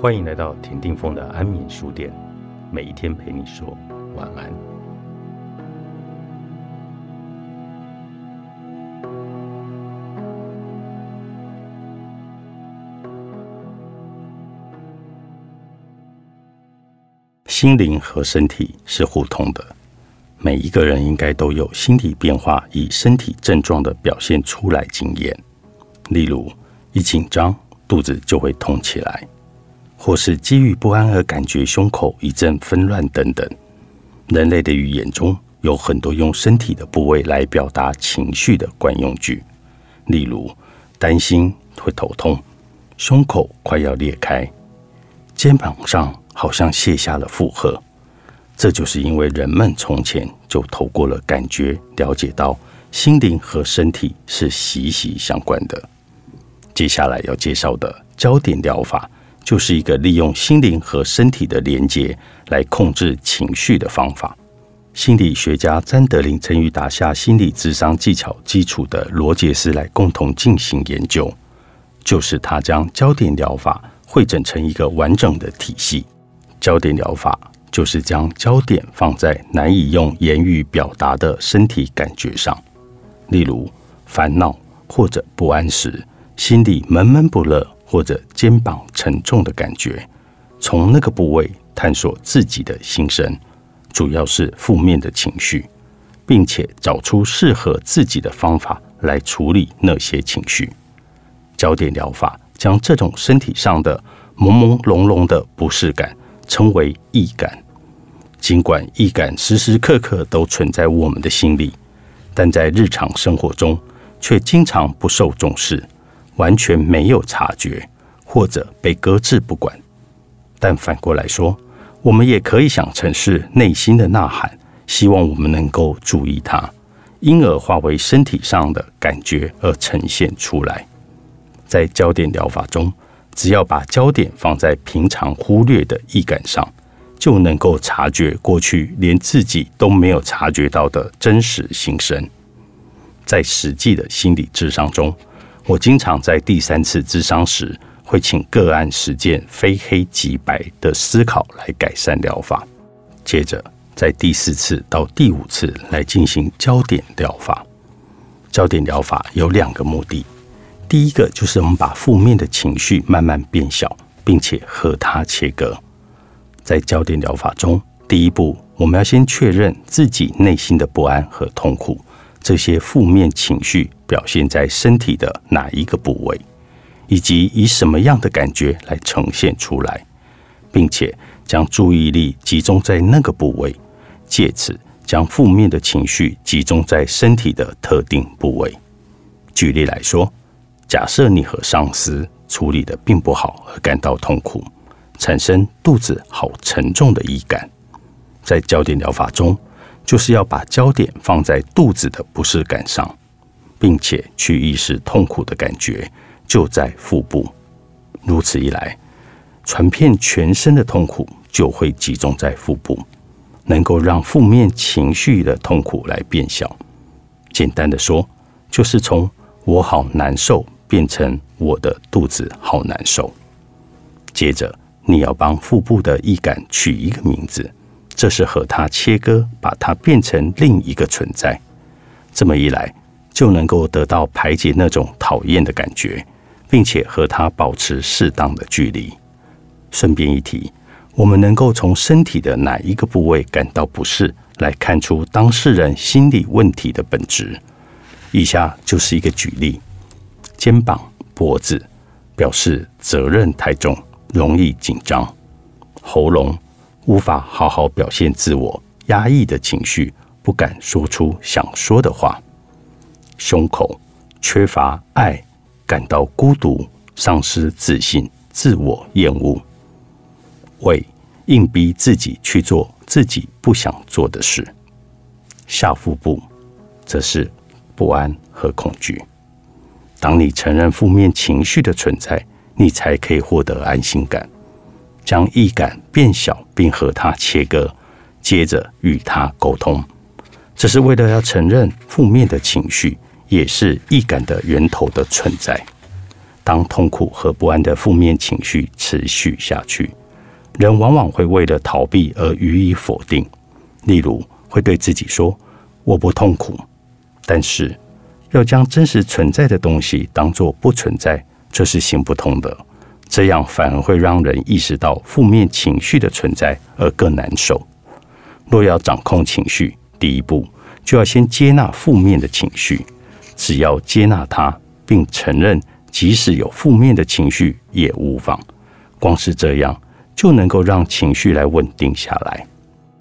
欢迎来到田定峰的安眠书店，每一天陪你说晚安。心灵和身体是互通的，每一个人应该都有心理变化以身体症状的表现出来经验，例如一紧张，肚子就会痛起来。或是基于不安而感觉胸口一阵纷乱等等，人类的语言中有很多用身体的部位来表达情绪的惯用句，例如担心会头痛，胸口快要裂开，肩膀上好像卸下了负荷。这就是因为人们从前就透过了感觉了解到心灵和身体是息息相关的。接下来要介绍的焦点疗法。就是一个利用心灵和身体的连接来控制情绪的方法。心理学家詹德林曾与打下心理智商技巧基础的罗杰斯来共同进行研究，就是他将焦点疗法汇整成一个完整的体系。焦点疗法就是将焦点放在难以用言语表达的身体感觉上，例如烦恼或者不安时，心里闷闷不乐。或者肩膀沉重的感觉，从那个部位探索自己的心声，主要是负面的情绪，并且找出适合自己的方法来处理那些情绪。焦点疗法将这种身体上的朦朦胧胧的不适感称为易感。尽管易感时时刻刻都存在我们的心里，但在日常生活中却经常不受重视。完全没有察觉，或者被搁置不管。但反过来说，我们也可以想成是内心的呐喊，希望我们能够注意它，因而化为身体上的感觉而呈现出来。在焦点疗法中，只要把焦点放在平常忽略的易感上，就能够察觉过去连自己都没有察觉到的真实心声。在实际的心理智商中。我经常在第三次咨商时，会请个案实践非黑即白的思考来改善疗法。接着，在第四次到第五次来进行焦点疗法。焦点疗法有两个目的：第一个就是我们把负面的情绪慢慢变小，并且和它切割。在焦点疗法中，第一步我们要先确认自己内心的不安和痛苦。这些负面情绪表现在身体的哪一个部位，以及以什么样的感觉来呈现出来，并且将注意力集中在那个部位，借此将负面的情绪集中在身体的特定部位。举例来说，假设你和上司处理的并不好而感到痛苦，产生肚子好沉重的意感，在焦点疗法中。就是要把焦点放在肚子的不适感上，并且去意识痛苦的感觉就在腹部。如此一来，传遍全身的痛苦就会集中在腹部，能够让负面情绪的痛苦来变小。简单的说，就是从我好难受变成我的肚子好难受。接着，你要帮腹部的易感取一个名字。这是和它切割，把它变成另一个存在。这么一来，就能够得到排解那种讨厌的感觉，并且和它保持适当的距离。顺便一提，我们能够从身体的哪一个部位感到不适，来看出当事人心理问题的本质。以下就是一个举例：肩膀、脖子表示责任太重，容易紧张；喉咙。无法好好表现自我，压抑的情绪，不敢说出想说的话。胸口缺乏爱，感到孤独，丧失自信，自我厌恶。胃硬逼自己去做自己不想做的事。下腹部则是不安和恐惧。当你承认负面情绪的存在，你才可以获得安心感。将易感变小，并和它切割，接着与它沟通，这是为了要承认负面的情绪也是易感的源头的存在。当痛苦和不安的负面情绪持续下去，人往往会为了逃避而予以否定。例如，会对自己说：“我不痛苦。”但是，要将真实存在的东西当作不存在，这是行不通的。这样反而会让人意识到负面情绪的存在而更难受。若要掌控情绪，第一步就要先接纳负面的情绪。只要接纳它，并承认即使有负面的情绪也无妨。光是这样，就能够让情绪来稳定下来。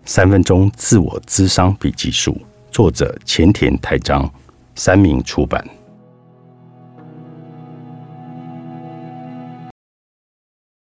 三分钟自我咨商笔记术，作者前田太章，三明出版。